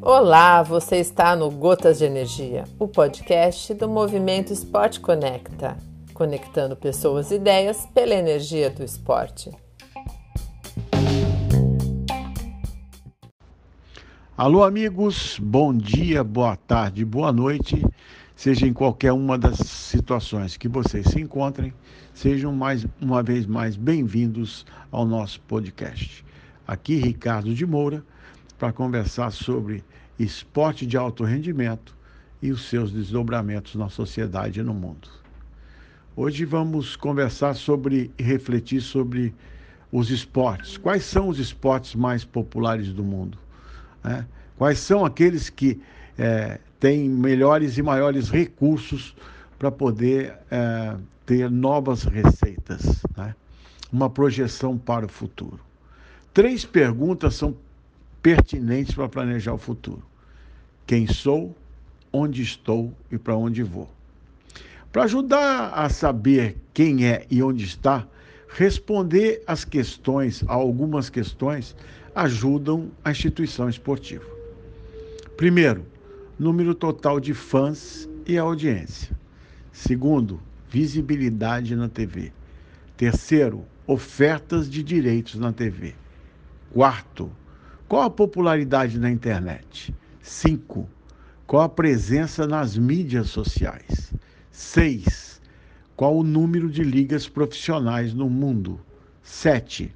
Olá, você está no Gotas de Energia, o podcast do Movimento Esporte Conecta, conectando pessoas e ideias pela energia do esporte. Alô, amigos, bom dia, boa tarde, boa noite. Seja em qualquer uma das situações que vocês se encontrem, sejam mais uma vez mais bem-vindos ao nosso podcast. Aqui, Ricardo de Moura, para conversar sobre esporte de alto rendimento e os seus desdobramentos na sociedade e no mundo. Hoje vamos conversar sobre e refletir sobre os esportes. Quais são os esportes mais populares do mundo? Né? Quais são aqueles que é, têm melhores e maiores recursos para poder é, ter novas receitas? Né? Uma projeção para o futuro. Três perguntas são pertinentes para planejar o futuro: quem sou, onde estou e para onde vou. Para ajudar a saber quem é e onde está, responder as questões, algumas questões, ajudam a instituição esportiva. Primeiro, número total de fãs e audiência. Segundo, visibilidade na TV. Terceiro, ofertas de direitos na TV. Quarto, qual a popularidade na internet? 5. Qual a presença nas mídias sociais? 6. Qual o número de ligas profissionais no mundo? 7.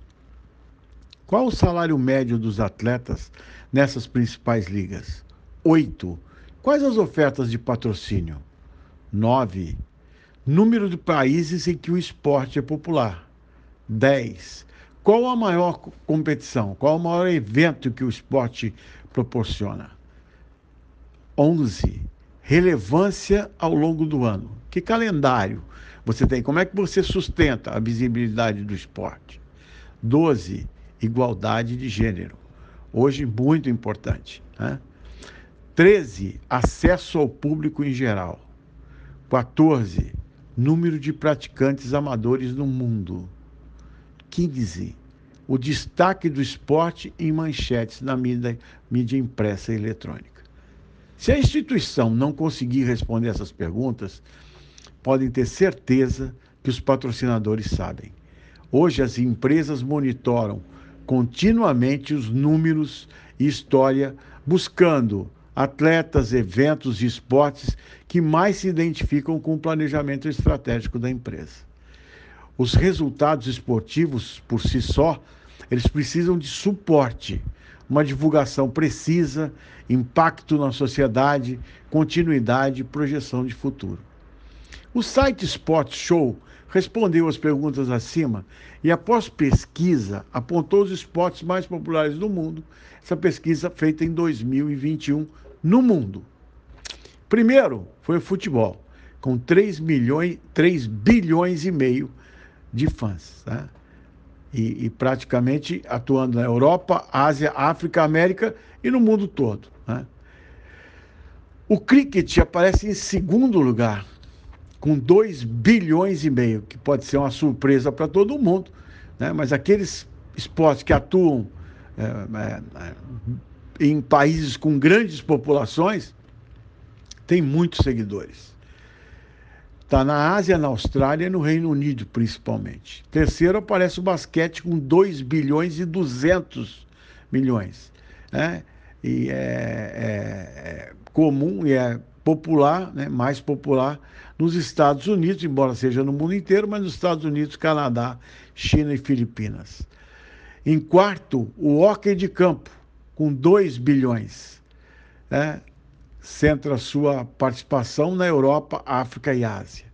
Qual o salário médio dos atletas nessas principais ligas? 8. Quais as ofertas de patrocínio? 9. Número de países em que o esporte é popular. 10. Qual a maior competição? Qual o maior evento que o esporte proporciona? 11. Relevância ao longo do ano. Que calendário você tem? Como é que você sustenta a visibilidade do esporte? 12. Igualdade de gênero. Hoje, muito importante. Né? 13. Acesso ao público em geral. 14. Número de praticantes amadores no mundo. 15. O destaque do esporte em manchetes na mídia, mídia impressa e eletrônica. Se a instituição não conseguir responder essas perguntas, podem ter certeza que os patrocinadores sabem. Hoje, as empresas monitoram continuamente os números e história, buscando atletas, eventos e esportes que mais se identificam com o planejamento estratégico da empresa os resultados esportivos por si só, eles precisam de suporte, uma divulgação precisa, impacto na sociedade, continuidade e projeção de futuro. O site Sport Show respondeu às perguntas acima e, após pesquisa, apontou os esportes mais populares do mundo. Essa pesquisa feita em 2021 no mundo. Primeiro foi o futebol, com 3, milhões, 3 bilhões e meio de fãs. Né? E, e, praticamente atuando na Europa, Ásia, África, América e no mundo todo. Né? O cricket aparece em segundo lugar, com 2 bilhões e meio, que pode ser uma surpresa para todo mundo, né? mas aqueles esportes que atuam é, é, é em países com grandes populações têm muitos seguidores. Está na Ásia, na Austrália e no Reino Unido, principalmente. Terceiro, aparece o basquete com 2 bilhões e 200 milhões. Né? E é, é, é comum e é popular, né? mais popular, nos Estados Unidos, embora seja no mundo inteiro, mas nos Estados Unidos, Canadá, China e Filipinas. Em quarto, o hockey de campo, com 2 bilhões. Né? centra sua participação na Europa, África e Ásia.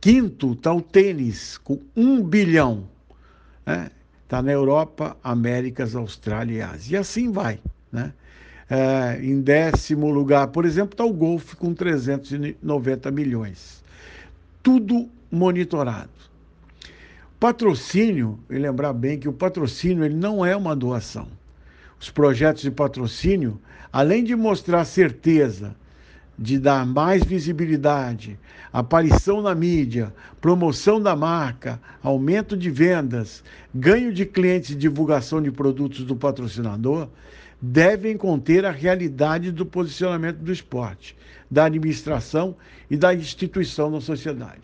Quinto está o tênis, com um bilhão. Está né? Tá na Europa, Américas, Austrália e Ásia. E assim vai. Né? É, em décimo lugar, por exemplo, está o golfe com 390 milhões. Tudo monitorado. Patrocínio, e lembrar bem que o patrocínio ele não é uma doação. Os projetos de patrocínio além de mostrar certeza de dar mais visibilidade, aparição na mídia, promoção da marca, aumento de vendas, ganho de clientes e divulgação de produtos do patrocinador, devem conter a realidade do posicionamento do esporte, da administração e da instituição na sociedade.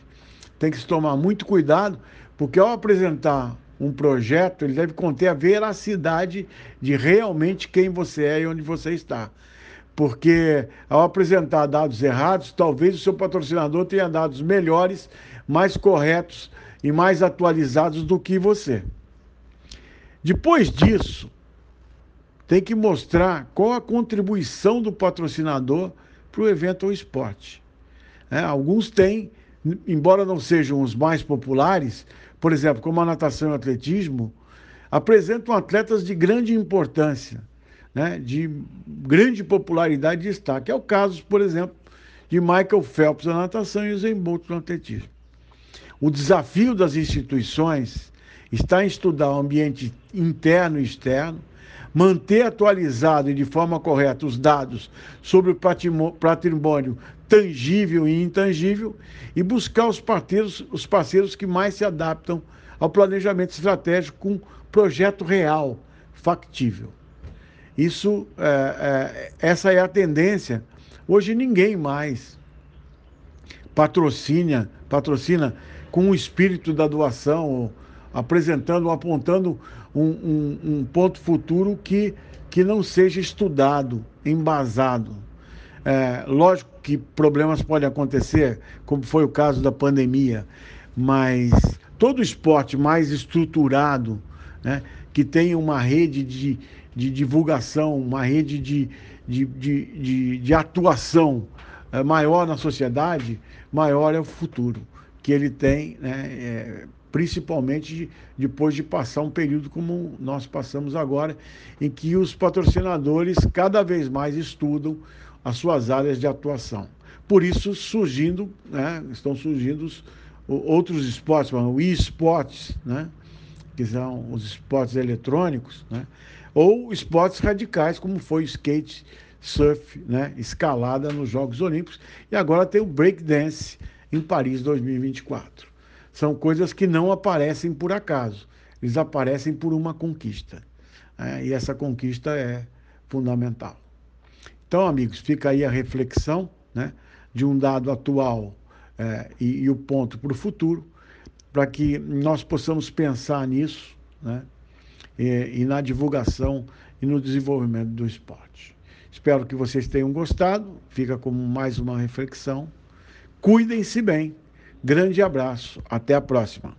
Tem que se tomar muito cuidado, porque ao apresentar um projeto, ele deve conter a veracidade de realmente quem você é e onde você está porque ao apresentar dados errados, talvez o seu patrocinador tenha dados melhores, mais corretos e mais atualizados do que você. Depois disso, tem que mostrar qual a contribuição do patrocinador para o evento ou esporte. É, alguns têm, embora não sejam os mais populares, por exemplo, como a natação e o atletismo, apresentam atletas de grande importância né, de grande popularidade e destaque. É o caso, por exemplo, de Michael Phelps na natação e Usain Bolt no atletismo. O desafio das instituições está em estudar o ambiente interno e externo, manter atualizado e de forma correta os dados sobre o patrimônio tangível e intangível e buscar os parceiros, os parceiros que mais se adaptam ao planejamento estratégico com projeto real, factível. Isso, é, é, essa é a tendência. Hoje ninguém mais patrocina, patrocina com o espírito da doação, apresentando, apontando um, um, um ponto futuro que, que não seja estudado, embasado. É, lógico que problemas podem acontecer, como foi o caso da pandemia, mas todo esporte mais estruturado, né, que tem uma rede de, de divulgação, uma rede de, de, de, de, de atuação é, maior na sociedade, maior é o futuro que ele tem, né, é, principalmente depois de passar um período como nós passamos agora, em que os patrocinadores cada vez mais estudam as suas áreas de atuação. Por isso, surgindo, né, estão surgindo os, outros esportes, o e-sports, né, que são os esportes eletrônicos, né, ou esportes radicais, como foi o skate, surf, né, escalada nos Jogos Olímpicos, e agora tem o breakdance em Paris 2024. São coisas que não aparecem por acaso, eles aparecem por uma conquista. Né, e essa conquista é fundamental. Então, amigos, fica aí a reflexão né, de um dado atual é, e, e o ponto para o futuro, para que nós possamos pensar nisso, né? e, e na divulgação e no desenvolvimento do esporte. Espero que vocês tenham gostado. Fica como mais uma reflexão. Cuidem-se bem. Grande abraço. Até a próxima.